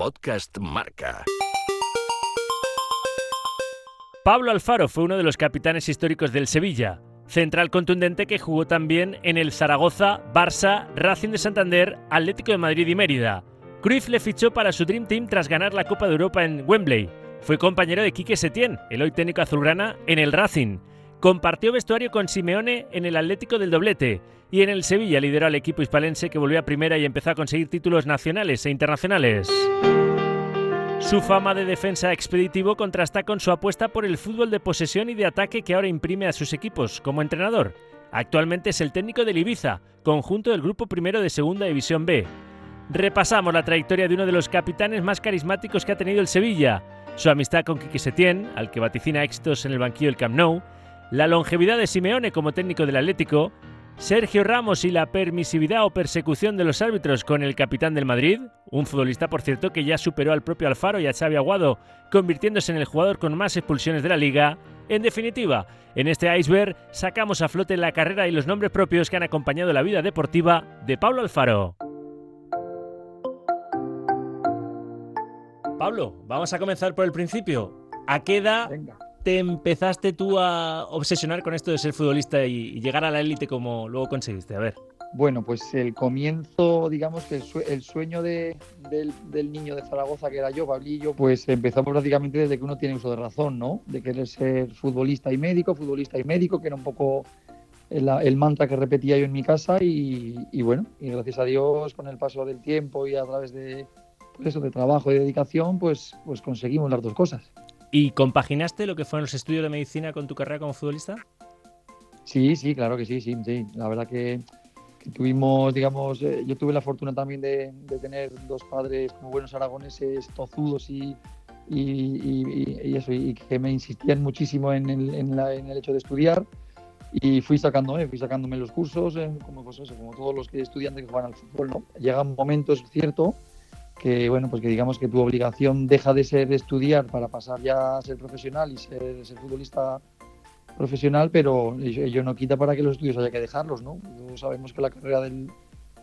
Podcast Marca. Pablo Alfaro fue uno de los capitanes históricos del Sevilla, central contundente que jugó también en el Zaragoza, Barça, Racing de Santander, Atlético de Madrid y Mérida. Cruyff le fichó para su Dream Team tras ganar la Copa de Europa en Wembley. Fue compañero de Quique Setién, el hoy técnico azulgrana, en el Racing. Compartió vestuario con Simeone en el Atlético del Doblete y en el Sevilla lideró al equipo hispalense que volvió a primera y empezó a conseguir títulos nacionales e internacionales. Su fama de defensa expeditivo contrasta con su apuesta por el fútbol de posesión y de ataque que ahora imprime a sus equipos como entrenador. Actualmente es el técnico del Ibiza, conjunto del grupo primero de Segunda División B. Repasamos la trayectoria de uno de los capitanes más carismáticos que ha tenido el Sevilla, su amistad con Quique Setién, al que vaticina éxitos en el banquillo del Camp Nou, la longevidad de Simeone como técnico del Atlético, Sergio Ramos y la permisividad o persecución de los árbitros con el capitán del Madrid, un futbolista por cierto que ya superó al propio Alfaro y a Xavi Aguado, convirtiéndose en el jugador con más expulsiones de la liga. En definitiva, en este iceberg sacamos a flote la carrera y los nombres propios que han acompañado la vida deportiva de Pablo Alfaro. Pablo, vamos a comenzar por el principio. ¿A qué edad te empezaste tú a obsesionar con esto de ser futbolista y, llegar a la élite como luego conseguiste? A ver. Bueno, pues el comienzo, digamos que el, sueño del, niño de Zaragoza, que era yo, Pablillo, pues empezó prácticamente desde que uno tiene uso de razón, ¿no? De querer ser futbolista y médico, futbolista y médico, que era un poco el, mantra que repetía yo en mi casa y, bueno, y gracias a Dios con el paso del tiempo y a través de pues eso, de trabajo y dedicación, pues, pues conseguimos las dos cosas. ¿Y compaginaste lo que fueron los estudios de medicina con tu carrera como futbolista? Sí, sí, claro que sí, sí, sí. La verdad que, tuvimos, digamos, eh, yo tuve la fortuna también de, tener dos padres como buenos aragoneses, tozudos y, y, eso, y que me insistían muchísimo en el, en, el hecho de estudiar. Y fui sacándome, fui sacándome los cursos, como, pues como todos los que estudiantes que juegan al fútbol, ¿no? Llega un momento, es cierto, que bueno, pues que digamos que tu obligación deja de ser estudiar para pasar ya a ser profesional y ser, futbolista profesional, pero ello no quita para que los estudios haya que dejarlos, ¿no? sabemos que la carrera del,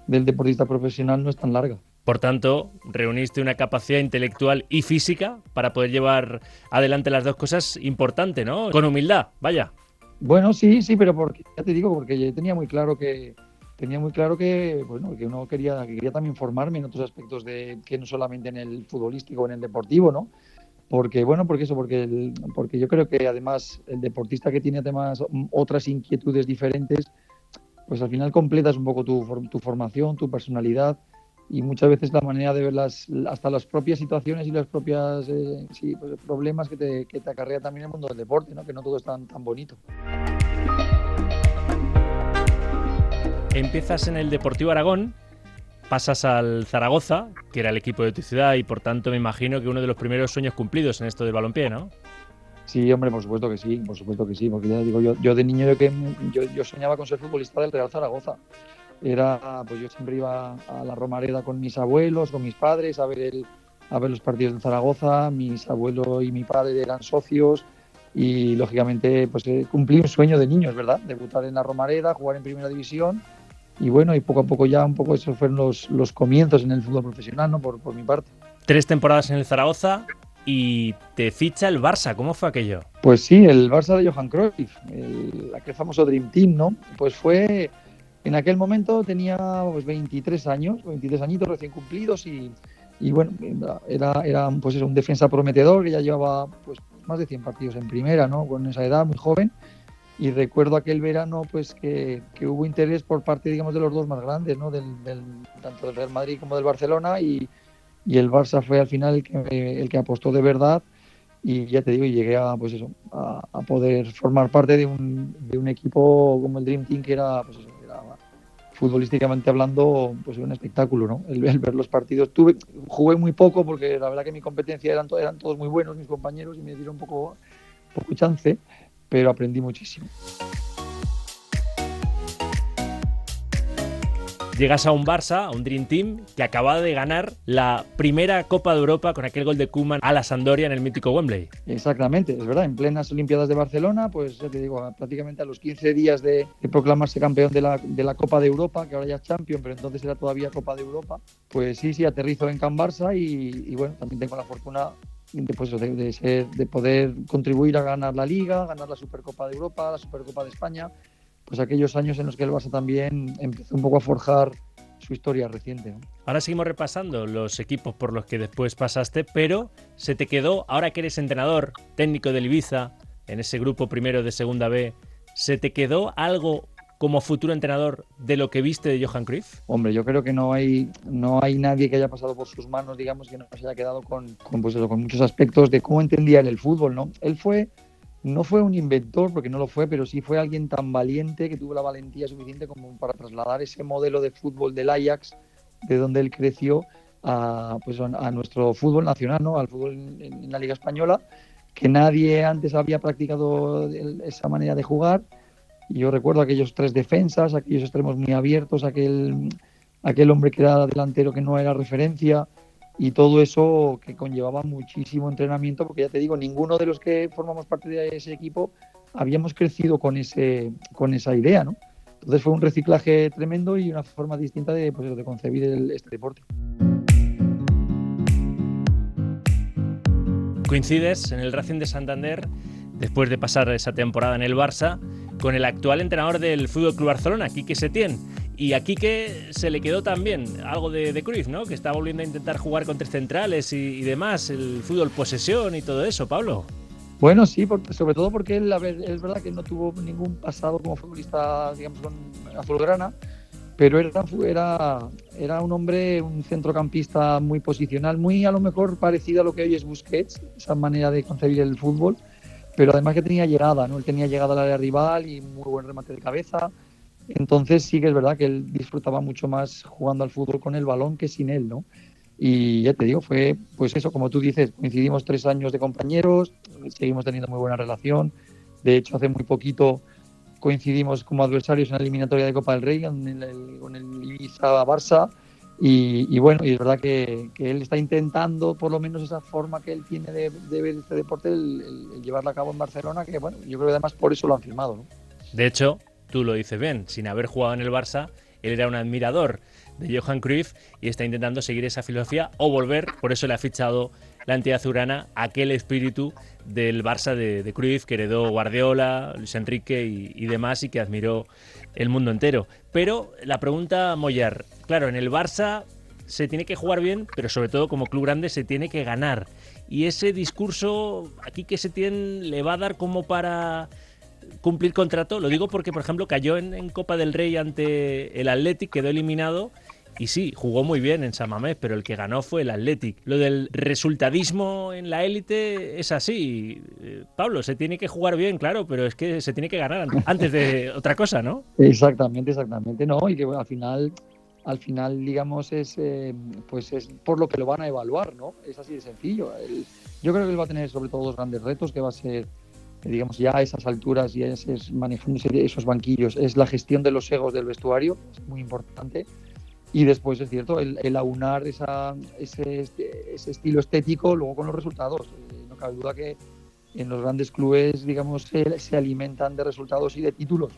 deportista profesional no es tan larga. Por tanto, reuniste una capacidad intelectual y física para poder llevar adelante las dos cosas importante, ¿no? Con humildad, vaya. Bueno, sí, sí, pero porque, ya te digo, porque yo tenía muy claro que, tenía muy claro que, bueno, que uno quería, quería también formarme en otros aspectos de que no solamente en el futbolístico, en el deportivo, ¿no? Porque, bueno, porque eso, porque, porque yo creo que además el deportista que tiene además otras inquietudes diferentes, pues al final completas un poco tu, tu formación, tu personalidad y muchas veces la manera de ver las, hasta las propias situaciones y los propios eh, pues, problemas que te, que te acarrea también el mundo del deporte, ¿no? que no todo es tan, tan bonito. Empiezas en el Deportivo Aragón, pasas al Zaragoza, que era el equipo de tu ciudad, y por tanto me imagino que uno de los primeros sueños cumplidos en esto del balompié, ¿no? Sí, hombre, por supuesto que sí, por supuesto que sí, porque ya digo, yo, yo de niño yo, que, yo, soñaba con ser futbolista del Real Zaragoza. Era, pues yo siempre iba a la Romareda con mis abuelos, con mis padres, a ver, el, a ver los partidos de Zaragoza. Mis abuelos y mi padre eran socios y, lógicamente, pues eh, cumplí un sueño de niños, ¿verdad? Debutar en la Romareda, jugar en Primera División y bueno, y poco a poco ya un poco esos fueron los, los comienzos en el fútbol profesional, ¿no? Por, por mi parte. Tres temporadas en el Zaragoza y te ficha el Barça, ¿cómo fue aquello? Pues sí, el Barça de Johan Cruyff, el, aquel famoso Dream Team, ¿no? Pues fue, en aquel momento tenía pues 23 años, 23 añitos recién cumplidos y, y bueno, era, era pues eso, un defensa prometedor que ya llevaba pues más de 100 partidos en primera, ¿no? Con esa edad, muy joven y recuerdo aquel verano pues que, hubo interés por parte digamos de los dos más grandes ¿no? del, tanto del Real Madrid como del Barcelona y, el Barça fue al final el que, el que apostó de verdad y ya te digo y llegué a pues eso a, poder formar parte de un, de un, equipo como el Dream Team que era, pues futbolísticamente hablando pues un espectáculo ¿no? el, ver los partidos tuve jugué muy poco porque la verdad que mi competencia eran, eran todos muy buenos mis compañeros y me dieron un poco poco chance pero aprendí muchísimo. llegas a un Barça, a un Dream Team, que acaba de ganar la primera Copa de Europa con aquel gol de Koeman a la Sandoria en el mítico Wembley. Exactamente, es verdad, en plenas Olimpiadas de Barcelona, pues ya te digo, prácticamente a los 15 días de, proclamarse campeón de la, de la, Copa de Europa, que ahora ya es Champion, pero entonces era todavía Copa de Europa, pues sí, sí, aterrizo en Can Barça y, bueno, también tengo la fortuna pues, de, de, de poder contribuir a ganar la Liga, ganar la Supercopa de Europa, la Supercopa de España, pues aquellos años en los que el Barça también empezó un poco a forjar su historia reciente. Ahora seguimos repasando los equipos por los que después pasaste, pero se te quedó, ahora que eres entrenador técnico del Ibiza, en ese grupo primero de Segunda B, ¿se te quedó algo como futuro entrenador de lo que viste de Johan Cruyff? Hombre, yo creo que no hay, no hay nadie que haya pasado por sus manos, digamos, que no se haya quedado con, con, pues con muchos aspectos de cómo entendía él el fútbol, ¿no? Él fue no fue un inventor, porque no lo fue, pero sí fue alguien tan valiente que tuvo la valentía suficiente como para trasladar ese modelo de fútbol del Ajax, de donde él creció, a, pues, a nuestro fútbol nacional, ¿no? al fútbol en, la Liga Española, que nadie antes había practicado esa manera de jugar. Y yo recuerdo aquellos tres defensas, aquellos extremos muy abiertos, aquel, aquel hombre que era delantero que no era referencia, y todo eso que conllevaba muchísimo entrenamiento, porque ya te digo, ninguno de los que formamos parte de ese equipo habíamos crecido con, ese, con esa idea, ¿no? Entonces fue un reciclaje tremendo y una forma distinta de, pues, de concebir este deporte. Coincides en el Racing de Santander, después de pasar esa temporada en el Barça, con el actual entrenador del Fútbol Club Barcelona, Quique Setién. Y aquí que se le quedó también algo de, de Cruyff, ¿no? Que está volviendo a intentar jugar con tres centrales y, demás, el fútbol posesión y todo eso, Pablo. Bueno, sí, sobre todo porque él, es verdad que no tuvo ningún pasado como futbolista, digamos, con azulgrana, pero era, era, era un hombre, un centrocampista muy posicional, muy a lo mejor parecido a lo que hoy es Busquets, esa manera de concebir el fútbol, pero además que tenía llegada, ¿no? Él tenía llegada al área rival y muy buen remate de cabeza, entonces sí que es verdad que él disfrutaba mucho más jugando al fútbol con el balón que sin él, ¿no? Y ya te digo, fue pues eso, como tú dices, coincidimos tres años de compañeros, seguimos teniendo muy buena relación. De hecho, hace muy poquito coincidimos como adversarios en la eliminatoria de Copa del Rey con el, con el Ibiza Y, bueno, y es verdad que, él está intentando, por lo menos esa forma que él tiene de, ver este deporte, el, llevarla a cabo en Barcelona, que bueno, yo creo que además por eso lo han firmado. De hecho, tú lo dices bien, sin haber jugado en el Barça, él era un admirador de Johan Cruyff y está intentando seguir esa filosofía o volver, por eso le ha fichado la entidad azurana aquel espíritu del Barça de, Cruyff que heredó Guardiola, Luis Enrique y, demás y que admiró el mundo entero. Pero la pregunta, Moyar, claro, en el Barça se tiene que jugar bien, pero sobre todo como club grande se tiene que ganar. Y ese discurso aquí que se tiene le va a dar como para cumplir contrato. Lo digo porque, por ejemplo, cayó en, Copa del Rey ante el Athletic, quedó eliminado. Y sí, jugó muy bien en San Mamés, pero el que ganó fue el Athletic. Lo del resultadismo en la élite es así. Eh, Pablo, se tiene que jugar bien, claro, pero es que se tiene que ganar antes de otra cosa, ¿no? Exactamente, exactamente, no. Y que al final, al final, digamos, es eh, pues es por lo que lo van a evaluar, ¿no? Es así de sencillo. yo creo que él va a tener sobre todo dos grandes retos, que va a ser digamos, ya a esas alturas y es, manejándose esos banquillos, es la gestión de los egos del vestuario, es muy importante. Y después es cierto, el, aunar esa, ese, ese, estilo estético luego con los resultados. Eh, no cabe duda que en los grandes clubes, digamos, se, se, alimentan de resultados y de títulos.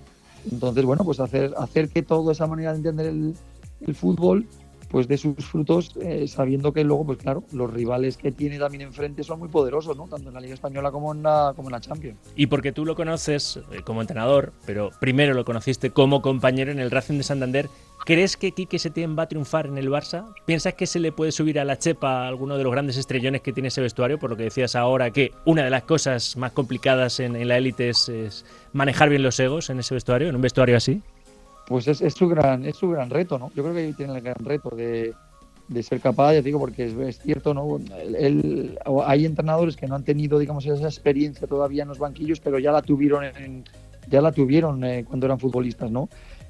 Entonces, bueno, pues hacer, hacer que toda esa manera de entender el, el fútbol pues de sus frutos, eh, sabiendo que luego, pues claro, los rivales que tiene también enfrente son muy poderosos, ¿no? Tanto en la Liga Española como en la, como en la Champions. Y porque tú lo conoces eh, como entrenador, pero primero lo conociste como compañero en el Racing de Santander, ¿crees que Quique Setién va a triunfar en el Barça? ¿Piensas que se le puede subir a la chepa a alguno de los grandes estrellones que tiene ese vestuario? Por lo que decías ahora, que una de las cosas más complicadas en, la élite es manejar bien los egos en ese vestuario, en un vestuario así pues es, su gran es su gran reto, ¿no? Yo creo que tiene el gran reto de, ser capaz, ya digo, porque es, cierto, ¿no? hay entrenadores que no han tenido, digamos, esa experiencia todavía en los banquillos, pero ya la tuvieron ya la tuvieron eh, cuando eran futbolistas, ¿no?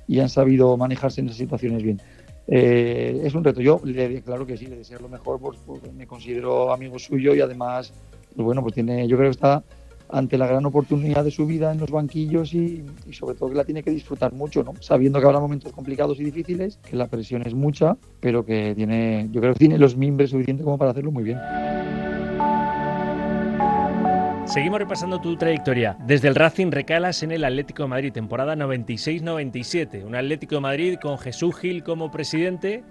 Y han sabido manejarse en esas situaciones bien. Eh, es un reto. Yo, le, claro que sí, le deseo lo mejor, pues, porque me considero amigo suyo y además, pues bueno, pues tiene, yo creo que está ante la gran oportunidad de su vida en los banquillos y, sobre todo que la tiene que disfrutar mucho, ¿no? Sabiendo que habrá momentos complicados y difíciles, que la presión es mucha, pero que tiene, yo creo que tiene los mimbres suficientes como para hacerlo muy bien. Seguimos repasando tu trayectoria. Desde el Racing recalas en el Atlético de Madrid, temporada 96-97. Un Atlético de Madrid con Jesús Gil como presidente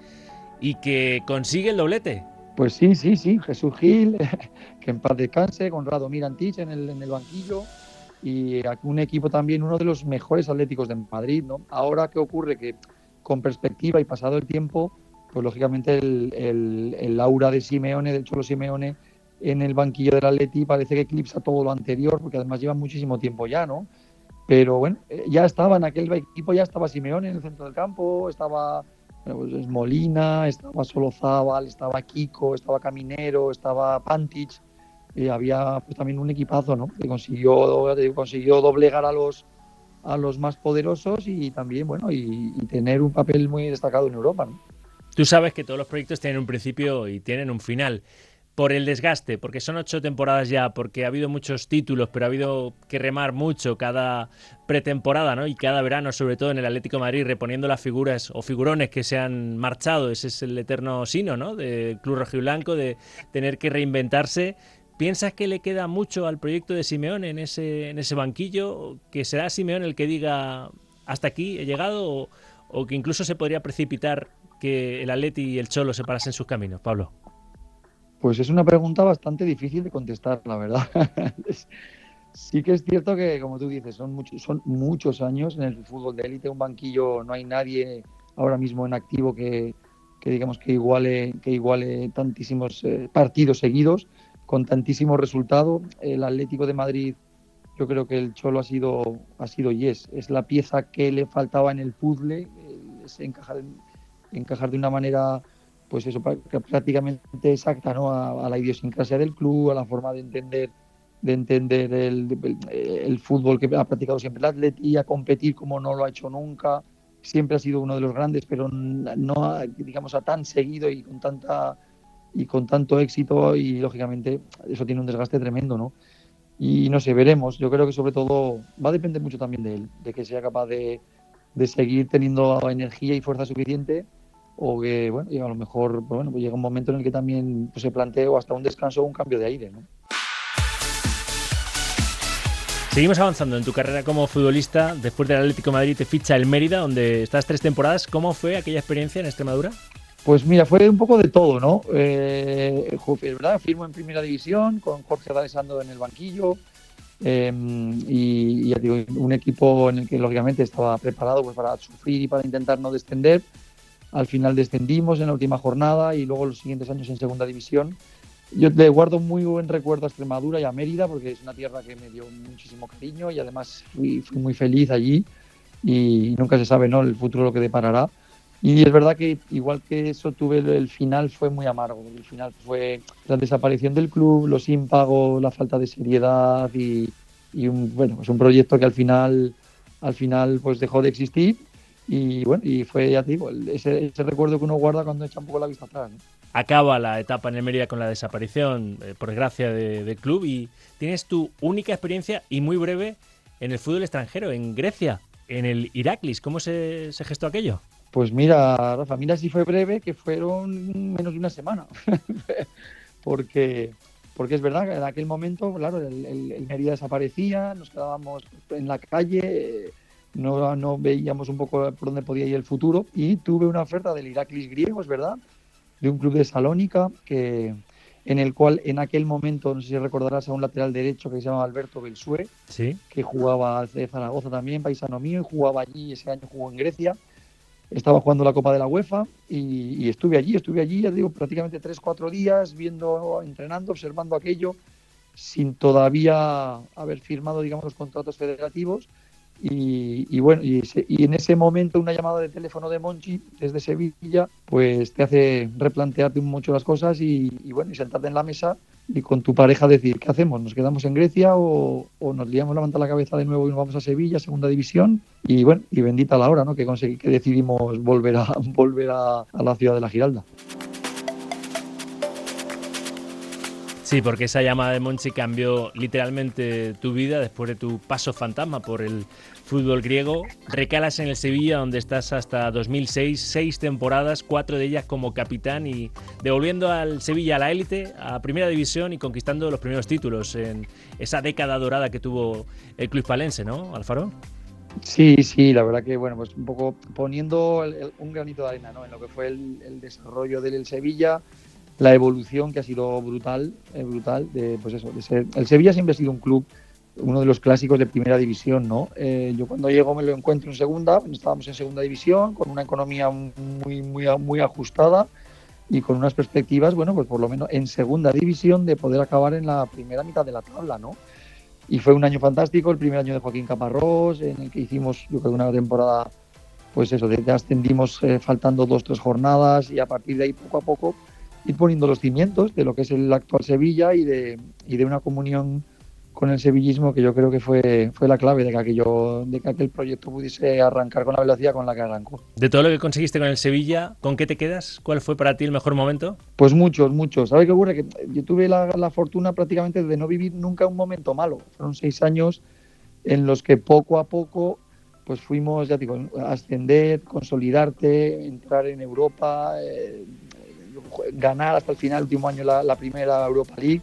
y que consigue el doblete. Pues sí, sí, sí, Jesús Gil, que en paz descanse, con Radomir Antich en el, en el banquillo y un equipo también, uno de los mejores atléticos de Madrid, ¿no? Ahora, ¿qué ocurre? Que con perspectiva y pasado el tiempo, pues lógicamente el, el, el aura de Simeone, del Cholo Simeone, en el banquillo del Atleti parece que eclipsa todo lo anterior, porque además lleva muchísimo tiempo ya, ¿no? Pero bueno, eh, ya estaba en aquel equipo, ya estaba Simeone en el centro del campo, estaba pues Molina, estaba Solozábal, estaba Kiko, estaba Caminero, estaba Pantich, y había pues, también un equipazo, ¿no? Que consiguió, consiguió doblegar a los a los más poderosos y también, bueno, y, y tener un papel muy destacado en Europa, ¿no? Tú sabes que todos los proyectos tienen un principio y tienen un final por el desgaste, porque son ocho temporadas ya, porque ha habido muchos títulos, pero ha habido que remar mucho cada pretemporada, ¿no? Y cada verano, sobre todo en el Atlético de Madrid, reponiendo las figuras o figurones que se han marchado. Ese es el eterno sino, ¿no? Del Club Rojiblanco, de tener que reinventarse. ¿Piensas que le queda mucho al proyecto de Simeón en ese, en ese banquillo? ¿Que será Simeón el que diga hasta aquí he llegado? O, o que incluso se podría precipitar que el Atleti y el Cholo se parasen sus caminos, Pablo? Pues es una pregunta bastante difícil de contestar, la verdad. sí que es cierto que, como tú dices, son, muchos, son muchos años en el fútbol de élite, un banquillo, no hay nadie ahora mismo en activo que, digamos que iguale, que iguale tantísimos eh, partidos seguidos, con tantísimo resultado. El Atlético de Madrid, yo creo que el Cholo ha sido, ha sido y es, es la pieza que le faltaba en el puzzle, es encajar, encajar de una manera pues eso, prácticamente exacta ¿no? a, la idiosincrasia del club, a la forma de entender de entender el, fútbol que ha practicado siempre el Atleti, a competir como no lo ha hecho nunca. Siempre ha sido uno de los grandes, pero no digamos a tan seguido y con tanta y con tanto éxito y lógicamente eso tiene un desgaste tremendo, ¿no? Y no sé, veremos. Yo creo que sobre todo va a depender mucho también de él, de que sea capaz de seguir teniendo energía y fuerza suficiente o que, bueno, y a lo mejor, bueno, pues llega un momento en el que también pues, se plantea hasta un descanso o un cambio de aire, ¿no? Seguimos avanzando en tu carrera como futbolista. Después del Atlético de Madrid te ficha el Mérida, donde estás tres temporadas. ¿Cómo fue aquella experiencia en Extremadura? Pues mira, fue un poco de todo, ¿no? Eh, ¿verdad? Firmo en primera división con Jorge D'Alessandro en el banquillo. Em, y, ya digo, un equipo en el que lógicamente estaba preparado pues, para sufrir y para intentar no descender. Al final descendimos en la última jornada y luego los siguientes años en segunda división. Yo le guardo muy buen recuerdo a Extremadura y a Mérida porque es una tierra que me dio muchísimo cariño y además fui, muy feliz allí y nunca se sabe ¿no? el futuro lo que deparará. Y es verdad que igual que eso tuve el final fue muy amargo. El final fue la desaparición del club, los impagos, la falta de seriedad y, y un, bueno, pues un proyecto que al final al final pues dejó de existir y bueno, y fue, ya te digo, ese, recuerdo que uno guarda cuando echa un poco la vista atrás. Acaba la etapa en el Mérida con la desaparición, eh, por desgracia, del club y tienes tu única experiencia y muy breve en el fútbol extranjero, en Grecia, en el Iraklis. ¿Cómo se, gestó aquello? Pues mira, Rafa, mira si fue breve, que fueron menos de una semana. porque, porque es verdad que en aquel momento, claro, el, el Mérida desaparecía, nos quedábamos en la calle no, no veíamos un poco por dónde podía ir el futuro. Y tuve una oferta del Iraklis griego, es verdad, de un club de Salónica que en el cual en aquel momento, no sé si recordarás a un lateral derecho que se llamaba Alberto Belsue, ¿Sí? que jugaba de Zaragoza también, paisano mío, y jugaba allí, ese año jugó en Grecia, estaba jugando la Copa de la UEFA y, y estuve allí, estuve allí, ya digo, prácticamente tres, cuatro días viendo, entrenando, observando aquello, sin todavía haber firmado, digamos, los contratos federativos y, bueno, y, en ese momento una llamada de teléfono de Monchi desde Sevilla, pues te hace replantearte mucho las cosas y, bueno, y sentarte en la mesa y con tu pareja decir, ¿qué hacemos? ¿Nos quedamos en Grecia o, nos liamos levanta la cabeza de nuevo y nos vamos a Sevilla, segunda división? Y bueno, y bendita la hora, ¿no? Que conseguí, que decidimos volver a volver a la ciudad de la Giralda. Sí, porque esa llamada de Monchi cambió literalmente tu vida después de tu paso fantasma por el fútbol griego. Recalas en el Sevilla, donde estás hasta 2006, seis temporadas, cuatro de ellas como capitán y devolviendo al Sevilla a la élite, a primera división y conquistando los primeros títulos en esa década dorada que tuvo el club palense, ¿no, Alfaro? Sí, sí, la verdad que, bueno, pues un poco poniendo un granito de arena ¿no? en lo que fue el, desarrollo del Sevilla la evolución que ha sido brutal, eh, brutal de, pues eso, ser, el Sevilla siempre ha sido un club, uno de los clásicos de primera división, ¿no? Eh, yo cuando llego me lo encuentro en segunda, estábamos en segunda división, con una economía muy, muy, muy ajustada y con unas perspectivas, bueno, pues por lo menos en segunda división de poder acabar en la primera mitad de la tabla, ¿no? Y fue un año fantástico, el primer año de Joaquín Caparrós, en el que hicimos, yo creo, una temporada, pues eso, de, ascendimos eh, faltando dos, tres jornadas y a partir de ahí poco a poco ir poniendo los cimientos de lo que es el actual Sevilla y de, y de una comunión con el sevillismo que yo creo que fue, fue la clave de que, aquello, de que aquel proyecto pudiese arrancar con la velocidad con la que arrancó. De todo lo que conseguiste con el Sevilla, ¿con qué te quedas? ¿Cuál fue para ti el mejor momento? Pues muchos, muchos. ¿Sabes qué ocurre? Que yo tuve la, la fortuna prácticamente de no vivir nunca un momento malo. Fueron seis años en los que poco a poco pues fuimos, ya digo, ascender, consolidarte, entrar en Europa, eh, ganar hasta el final, último año, la, primera Europa League.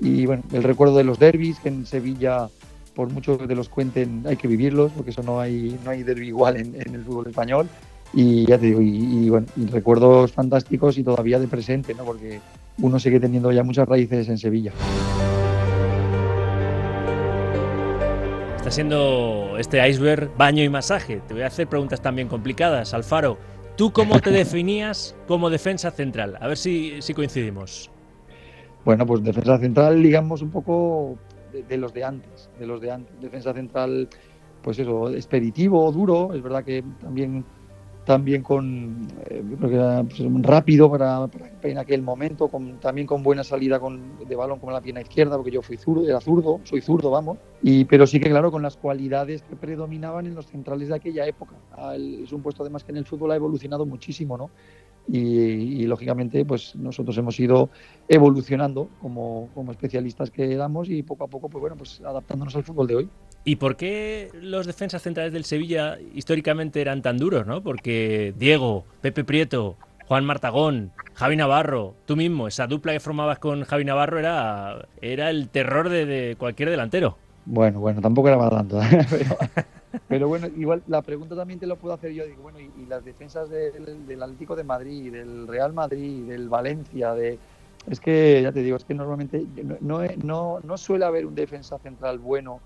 Y bueno, el recuerdo de los derbis, que en Sevilla, por mucho que te los cuenten, hay que vivirlos, porque eso no hay, no hay derby igual en, el fútbol español. Y ya te digo, y, bueno, recuerdos fantásticos y todavía de presente, ¿no? porque uno sigue teniendo ya muchas raíces en Sevilla. Está siendo este iceberg baño y masaje. Te voy a hacer preguntas también complicadas, Alfaro. ¿Tú cómo te definías como defensa central? A ver si, si coincidimos. Bueno, pues defensa central, digamos, un poco de, los de antes, de los de antes. Defensa central, pues eso, expeditivo, duro. Es verdad que también también con eh, pues, rápido para, en aquel momento, con, también con buena salida con, de balón con la pierna izquierda, porque yo fui zurdo, era zurdo, soy zurdo, vamos, y, pero sí que claro, con las cualidades que predominaban en los centrales de aquella época. Es un puesto además que en el fútbol ha evolucionado muchísimo, ¿no? Y, lógicamente pues nosotros hemos ido evolucionando como, como especialistas que éramos y poco a poco pues bueno pues adaptándonos al fútbol de hoy. ¿Y por qué los defensas centrales del Sevilla históricamente eran tan duros, no? Porque Diego, Pepe Prieto, Juan Martagón, Javi Navarro, tú mismo, esa dupla que formabas con Javi Navarro era, era el terror de, cualquier delantero. Bueno, bueno, tampoco era para tanto. Pero, bueno, igual la pregunta también te lo puedo hacer yo. Digo, bueno, y, las defensas del, Atlético de Madrid, del Real Madrid, del Valencia, de... Es que, ya te digo, es que normalmente no, no, no suele haber un defensa central bueno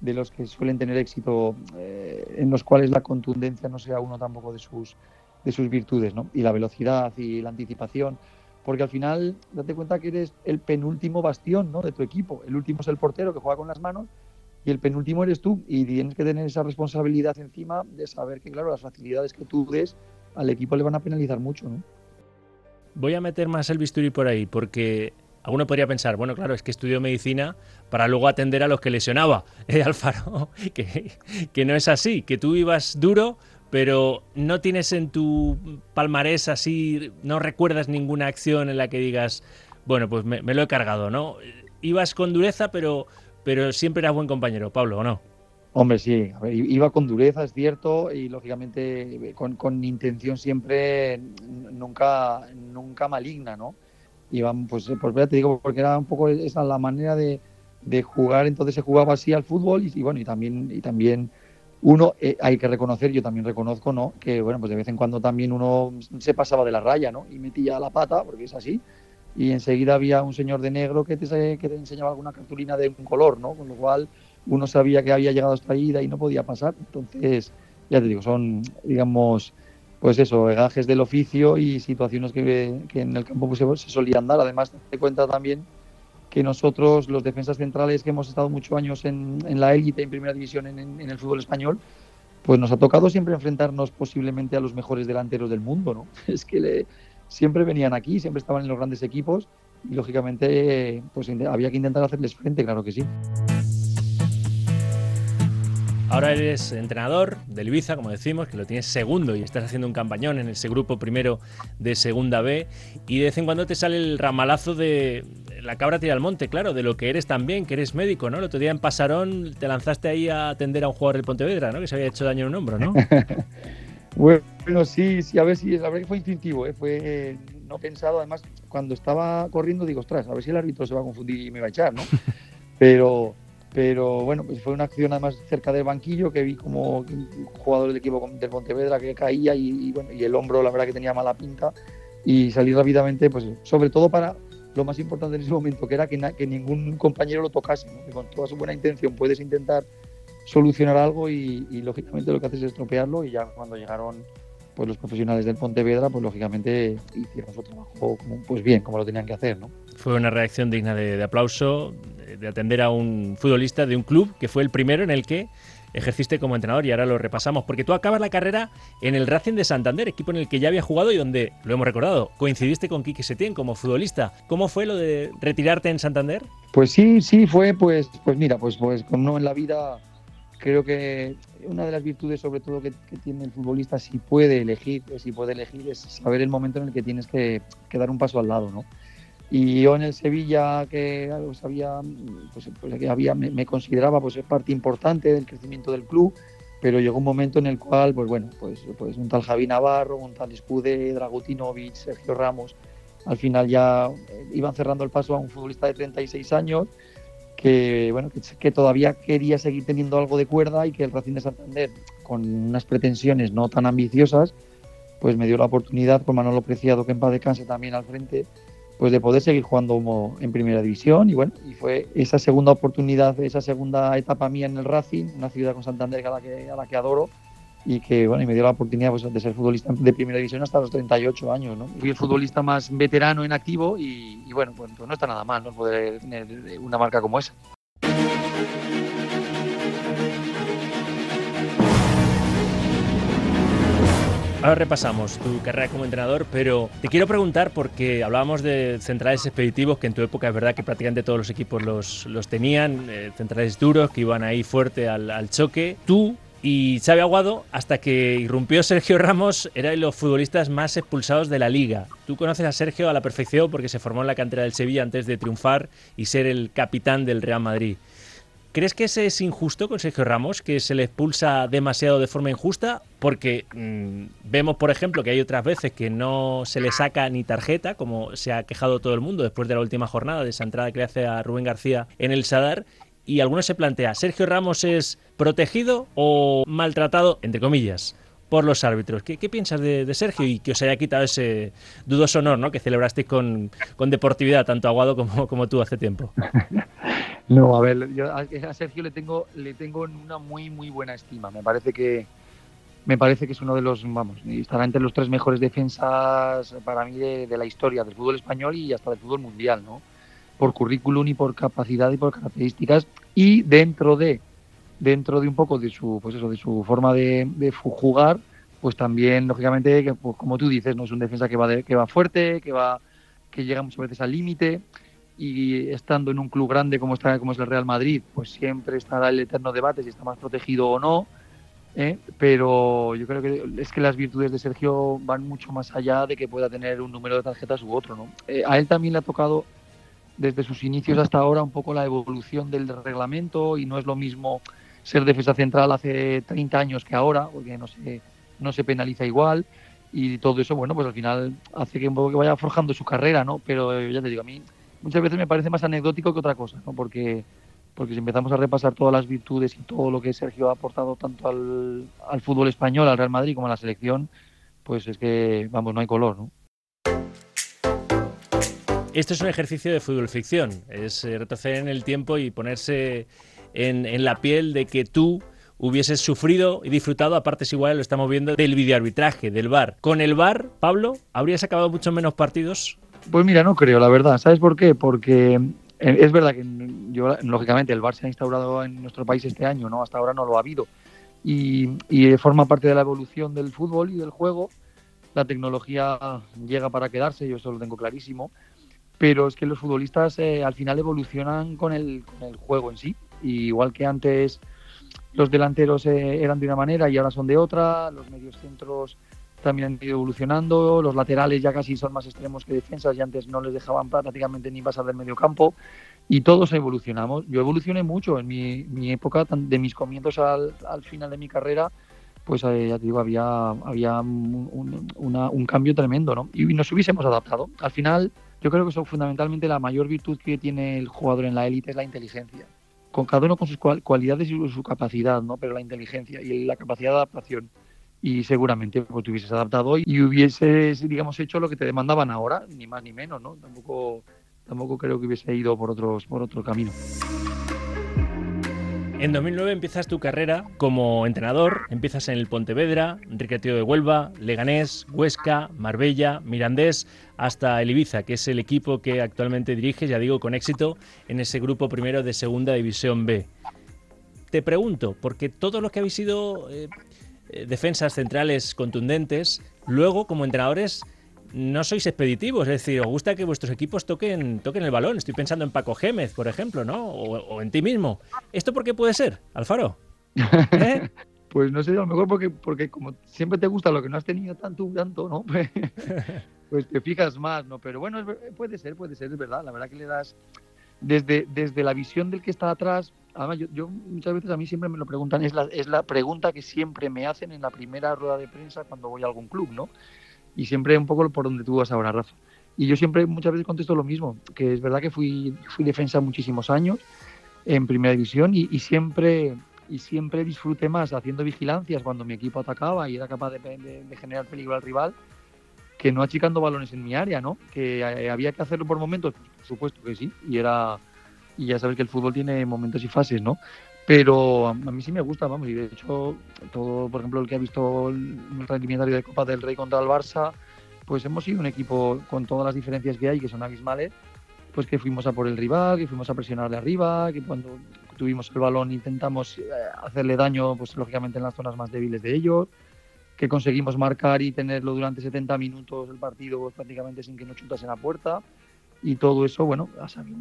de los que suelen tener éxito, eh, en los cuales la contundencia no sea uno tampoco de sus, de sus virtudes, ¿no? Y la velocidad y la anticipación, porque al final date cuenta que eres el penúltimo bastión ¿no? de tu equipo. El último es el portero que juega con las manos y el penúltimo eres tú y tienes que tener esa responsabilidad encima de saber que, claro, las facilidades que tú des al equipo le van a penalizar mucho, ¿no? Voy a meter más el bisturí por ahí, porque Alguno podría pensar, bueno, claro, es que estudió medicina para luego atender a los que lesionaba. Eh, Alfaro, que, que no es así, que tú ibas duro, pero no tienes en tu palmarés así, no recuerdas ninguna acción en la que digas, bueno, pues me, lo he cargado, ¿no? Ibas con dureza, pero, pero siempre eras buen compañero, Pablo, ¿o no? Hombre, sí, iba con dureza, es cierto, y lógicamente con, con intención siempre nunca, nunca maligna, ¿no? Iban, pues, pues ya te digo, porque era un poco esa la manera de, de jugar, entonces se jugaba así al fútbol y, bueno, y también, y también uno, eh, hay que reconocer, yo también reconozco, ¿no? Que bueno, pues de vez en cuando también uno se pasaba de la raya, ¿no? Y metía la pata, porque es así, y enseguida había un señor de negro que te, que te enseñaba alguna cartulina de un color, ¿no? Con lo cual uno sabía que había llegado hasta ahí y no podía pasar. Entonces, ya te digo, son, digamos, pues eso, gajes del oficio y situaciones que, en el campo pues, se, solían dar. Además, te cuenta también que nosotros, los defensas centrales que hemos estado muchos años en, la élite, en primera división en, el fútbol español, pues nos ha tocado siempre enfrentarnos posiblemente a los mejores delanteros del mundo, ¿no? Es que siempre venían aquí, siempre estaban en los grandes equipos y lógicamente pues había que intentar hacerles frente, claro que sí. Ahora eres entrenador del Ibiza, como decimos, que lo tienes segundo y estás haciendo un campañón en ese grupo primero de Segunda B. Y de vez en cuando te sale el ramalazo de la cabra tira al monte, claro, de lo que eres también, que eres médico, ¿no? El otro día en Pasarón te lanzaste ahí a atender a un jugador del Pontevedra, ¿no? Que se había hecho daño en un hombro, ¿no? bueno, sí, sí, a ver si, la verdad que fue instintivo, ¿eh? fue no pensado. Además, cuando estaba corriendo digo, ostras, a ver si el árbitro se va a confundir y me va a echar, ¿no? Pero, pero bueno, pues fue una acción además cerca del banquillo que vi como un jugador del equipo del Pontevedra que caía y, bueno, y el hombro la verdad que tenía mala pinta. Y salí rápidamente, pues sobre todo para lo más importante en ese momento, que era que, que ningún compañero lo tocase, que con toda su buena intención puedes intentar solucionar algo y, y, lógicamente lo que haces es estropearlo y ya cuando llegaron pues los profesionales del Pontevedra pues lógicamente hicieron su trabajo pues bien, como lo tenían que hacer, ¿no? Fue una reacción digna de, aplauso, de, atender a un futbolista de un club que fue el primero en el que ejerciste como entrenador y ahora lo repasamos, porque tú acabas la carrera en el Racing de Santander, equipo en el que ya había jugado y donde, lo hemos recordado, coincidiste con Quique Setién como futbolista. ¿Cómo fue lo de retirarte en Santander? Pues sí, sí, fue pues, pues mira, pues, pues como en la vida creo que una de las virtudes sobre todo que, tiene el futbolista si puede elegir, si puede elegir es saber el momento en el que tienes que, dar un paso al lado, ¿no? Y yo en el Sevilla que sabía, pues, pues, que había, me, consideraba pues parte importante del crecimiento del club, pero llegó un momento en el cual, pues bueno, pues, pues un tal Javi Navarro, un tal Escude, Dragutinovic, Sergio Ramos, al final ya eh, iban cerrando el paso a un futbolista de 36 años que bueno que, todavía quería seguir teniendo algo de cuerda y que el Racing de Santander con unas pretensiones no tan ambiciosas pues me dio la oportunidad con Manolo Preciado que en paz descanse también al frente pues de poder seguir jugando en primera división. Y bueno y fue esa segunda oportunidad esa segunda etapa mía en el Racing una ciudad con Santander a la que, a la que adoro y que bueno y me dio la oportunidad pues, de ser futbolista de primera división hasta los 38 años ¿no? fui el futbolista más veterano en activo y, bueno pues, no está nada mal no poder tener una marca como esa Ahora repasamos tu carrera como entrenador, pero te quiero preguntar porque hablábamos de centrales expeditivos, que en tu época es verdad que prácticamente todos los equipos los, los tenían, eh, centrales duros que iban ahí fuerte al, al choque. Tú y Xavi Aguado, hasta que irrumpió Sergio Ramos, era de los futbolistas más expulsados de la liga. Tú conoces a Sergio a la perfección porque se formó en la cantera del Sevilla antes de triunfar y ser el capitán del Real Madrid. ¿Crees que ese es injusto con Sergio Ramos, que se le expulsa demasiado de forma injusta? Porque mm, vemos, por ejemplo, que hay otras veces que no se le saca ni tarjeta, como se ha quejado todo el mundo después de la última jornada, de esa entrada que le hace a Rubén García en el Sadar, y algunos se plantea, ¿Sergio Ramos es protegido o maltratado, entre comillas, por los árbitros? ¿Qué, piensas de, Sergio y que os haya quitado ese dudoso honor ¿no? que celebrasteis con, deportividad, tanto Aguado como, como tú hace tiempo? No, a ver, yo a, Sergio le tengo, le tengo una muy, muy buena estima. Me parece que me parece que es uno de los, vamos, estará entre los tres mejores defensas para mí de, de la historia del fútbol español y hasta del fútbol mundial, ¿no? Por currículum y por capacidad y por características y dentro de dentro de un poco de su pues eso de su forma de, jugar pues también lógicamente que, pues, como tú dices no es un defensa que va que va fuerte que va que llega muchas veces al límite y estando en un club grande como está como es el Real Madrid pues siempre estará el eterno debate si está más protegido o no ¿eh? pero yo creo que es que las virtudes de Sergio van mucho más allá de que pueda tener un número de tarjetas u otro no eh, a él también le ha tocado desde sus inicios hasta ahora un poco la evolución del reglamento y no es lo mismo ser defensa central hace 30 años que ahora, porque no se, no se penaliza igual y todo eso, bueno, pues al final hace que un poco que vaya forjando su carrera, ¿no? Pero ya te digo, a mí muchas veces me parece más anecdótico que otra cosa, ¿no? Porque, porque si empezamos a repasar todas las virtudes y todo lo que Sergio ha aportado tanto al, al fútbol español, al Real Madrid como a la selección, pues es que, vamos, no hay color, ¿no? Esto es un ejercicio de fútbol ficción, es eh, retroceder en el tiempo y ponerse en, la piel de que tú hubieses sufrido y disfrutado a partes iguales, lo estamos viendo, del videoarbitraje, del VAR. Con el VAR, Pablo, ¿habrías acabado mucho menos partidos? Pues mira, no creo, la verdad. ¿Sabes por qué? Porque eh, es verdad que yo, lógicamente, el VAR se ha instaurado en nuestro país este año, ¿no? Hasta ahora no lo ha habido. Y, y forma parte de la evolución del fútbol y del juego. La tecnología llega para quedarse, yo eso lo tengo clarísimo pero es que los futbolistas eh, al final evolucionan con el, con el, juego en sí. igual que antes los delanteros eh, eran de una manera y ahora son de otra, los medios centros también han ido evolucionando, los laterales ya casi son más extremos que defensas y antes no les dejaban prácticamente ni pasar del medio campo y todos evolucionamos. Yo evolucioné mucho en mi, época, de mis comienzos al, final de mi carrera, pues eh, ya te digo, había, había un, cambio tremendo, ¿no? Y nos hubiésemos adaptado. Al final, yo creo que fundamentalmente la mayor virtud que tiene el jugador en la élite es la inteligencia. Con cada uno con sus cualidades y su capacidad, ¿no? Pero la inteligencia y la capacidad de adaptación y seguramente pues, te hubieses adaptado y hubieses, digamos, hecho lo que te demandaban ahora, ni más ni menos, ¿no? Tampoco tampoco creo que hubiese ido por, otros, por otro camino. En 2009 empiezas tu carrera como entrenador, empiezas en el Pontevedra, Enrique de Huelva, Leganés, Huesca, Marbella, Mirandés, hasta el Ibiza, que es el equipo que actualmente diriges, ya digo, con éxito, en ese grupo primero de Segunda División B. Te pregunto, porque todos los que habéis sido eh, eh, defensas centrales contundentes, luego como entrenadores no sois expeditivos, es decir, os gusta que vuestros equipos toquen, toquen el balón. Estoy pensando en Paco Gémez, por ejemplo, ¿no? O, en ti mismo. ¿Esto por qué puede ser, Alfaro? ¿Eh? pues no sé, a lo mejor porque, porque como siempre te gusta lo que no has tenido tanto, tanto, ¿no? pues te fijas más, ¿no? Pero bueno, puede ser, puede ser, es verdad. La verdad que le das desde, desde la visión del que está atrás. Además, yo, yo, muchas veces a mí siempre me lo preguntan, es la, es la pregunta que siempre me hacen en la primera rueda de prensa cuando voy a algún club, ¿no? Y siempre un poco por donde tú vas ahora, Rafa. Y yo siempre, muchas veces contesto lo mismo, que es verdad que fui, fui defensa muchísimos años en primera división y, siempre y siempre disfruté más haciendo vigilancias cuando mi equipo atacaba y era capaz de, generar peligro al rival que no achicando balones en mi área, ¿no? Que eh, había que hacerlo por momentos, por supuesto que sí, y era y ya sabes que el fútbol tiene momentos y fases, ¿no? Pero a, mí sí me gusta, vamos, y de hecho, todo, por ejemplo, el que ha visto el rendimiento de Copa del Rey contra el Barça, pues hemos sido un equipo con todas las diferencias que hay, que son abismales, pues que fuimos a por el rival, que fuimos a presionar de arriba, que cuando tuvimos el balón intentamos eh, hacerle daño, pues lógicamente en las zonas más débiles de ellos, que conseguimos marcar y tenerlo durante 70 minutos el partido pues, prácticamente sin que nos chutasen a puerta y todo eso, bueno,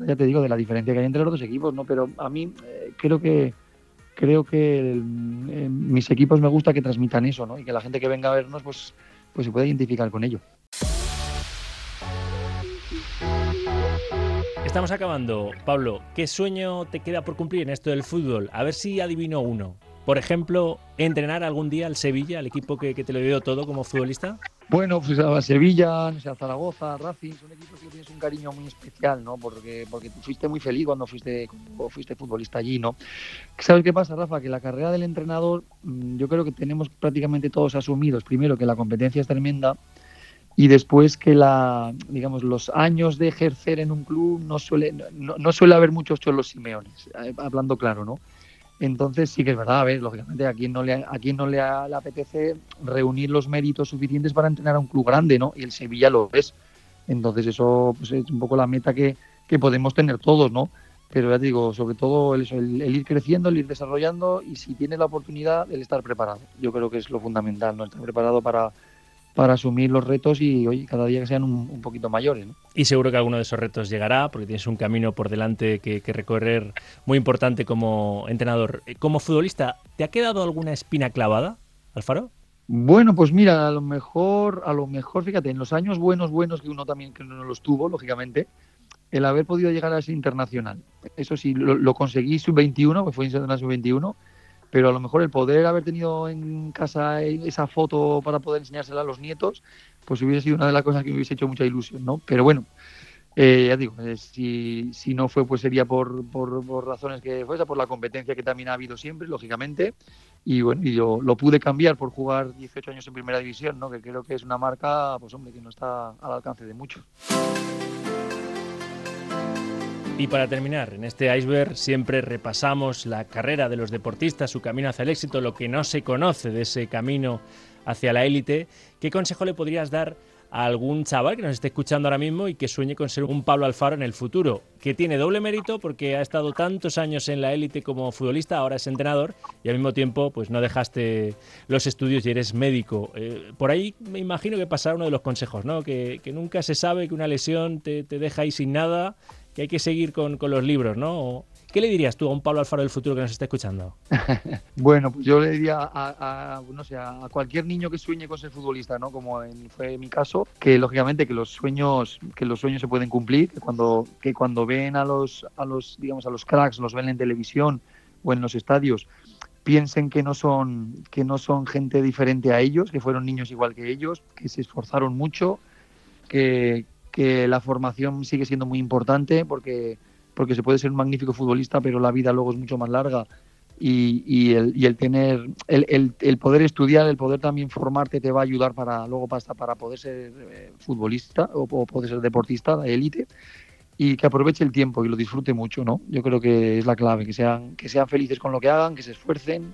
ya te digo, de la diferencia que hay entre los dos equipos, ¿no? Pero a mí eh, creo que creo que eh, mis equipos me gusta que transmitan eso, ¿no? Y que la gente que venga a vernos, pues, pues se pueda identificar con ello. Estamos acabando. Pablo, ¿qué sueño te queda por cumplir en esto del fútbol? A ver si adivino uno. Por ejemplo, entrenar algún día al Sevilla, al equipo que, te lo dio todo como futbolista. Bueno, pues a Sevilla, a Zaragoza, Racing, son equipos que tienes un cariño muy especial, ¿no? Porque, porque tú fuiste muy feliz cuando fuiste, cuando fuiste futbolista allí, ¿no? ¿Sabes qué pasa, Rafa? Que la carrera del entrenador, mm, yo creo que tenemos prácticamente todos asumidos, primero que la competencia es tremenda y después que la, digamos, los años de ejercer en un club no suele, no, no suele haber muchos cholos simeones, eh, hablando claro, ¿no? Entonces sí que es verdad, a ver, lógicamente a quien no le, a quien no le, apetece reunir los méritos suficientes para entrenar a un club grande, ¿no? Y el Sevilla lo es. Entonces eso pues, es un poco la meta que, podemos tener todos, ¿no? Pero ya digo, sobre todo el, el, ir creciendo, el ir desarrollando y si tienes la oportunidad, el estar preparado. Yo creo que es lo fundamental, ¿no? Estar preparado para, para asumir los retos y oye, cada día que sean un, poquito mayores. Y seguro que alguno de esos retos llegará, porque tienes un camino por delante que, recorrer muy importante como entrenador. Eh, como futbolista, ¿te ha quedado alguna espina clavada, Alfaro? Bueno, pues mira, a lo mejor, a lo mejor, fíjate, en los años buenos, buenos que uno también que no los tuvo, lógicamente, el haber podido llegar a ese internacional. Eso sí, lo, conseguí sub-21, que fue en sub-21, pero a lo mejor el poder haber tenido en casa esa foto para poder enseñársela a los nietos, pues hubiese sido una de las cosas que me hubiese hecho mucha ilusión, ¿no? Pero bueno, eh, ya digo, eh, si, si, no fue, pues sería por, por, razones que fuese, por la competencia que también ha habido siempre, lógicamente, y bueno, y yo lo pude cambiar por jugar 18 años en primera división, ¿no? Que creo que es una marca, pues hombre, que no está al alcance de muchos. Y para terminar, en este iceberg siempre repasamos la carrera de los deportistas, su camino hacia el éxito, lo que no se conoce de ese camino hacia la élite. ¿Qué consejo le podrías dar a algún chaval que nos esté escuchando ahora mismo y que sueñe con ser un Pablo Alfaro en el futuro? Que tiene doble mérito porque ha estado tantos años en la élite como futbolista, ahora es entrenador y al mismo tiempo pues no dejaste los estudios y eres médico. Eh, por ahí me imagino que pasará uno de los consejos, ¿no? Que, nunca se sabe que una lesión te, te deja ahí sin nada que hay que seguir con, los libros, ¿no? ¿Qué le dirías tú a un Pablo Alfaro del futuro que nos esté escuchando? bueno, pues yo le diría a, no sé, a cualquier niño que sueñe con ser futbolista, ¿no? Como fue mi caso, que lógicamente que los sueños, que los sueños se pueden cumplir, que cuando, que cuando ven a los, a los, digamos, a los cracks, los ven en televisión o en los estadios, piensen que no son, que no son gente diferente a ellos, que fueron niños igual que ellos, que se esforzaron mucho, que, que la formación sigue siendo muy importante porque porque se puede ser un magnífico futbolista, pero la vida luego es mucho más larga. Y, el, tener, el, poder estudiar, el poder también formarte te va a ayudar para luego para, para poder ser eh, futbolista o, poder ser deportista de élite y que aproveche el tiempo y lo disfrute mucho, ¿no? Yo creo que es la clave, que sean, que sean felices con lo que hagan, que se esfuercen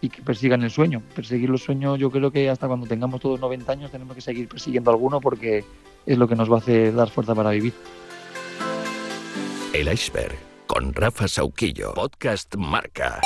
y que persigan el sueño. Perseguir los sueños, yo creo que hasta cuando tengamos todos 90 años tenemos que seguir persiguiendo alguno porque es lo que nos va a hacer dar fuerza para vivir. El iceberg con Rafa Sauquillo. Podcast Marca.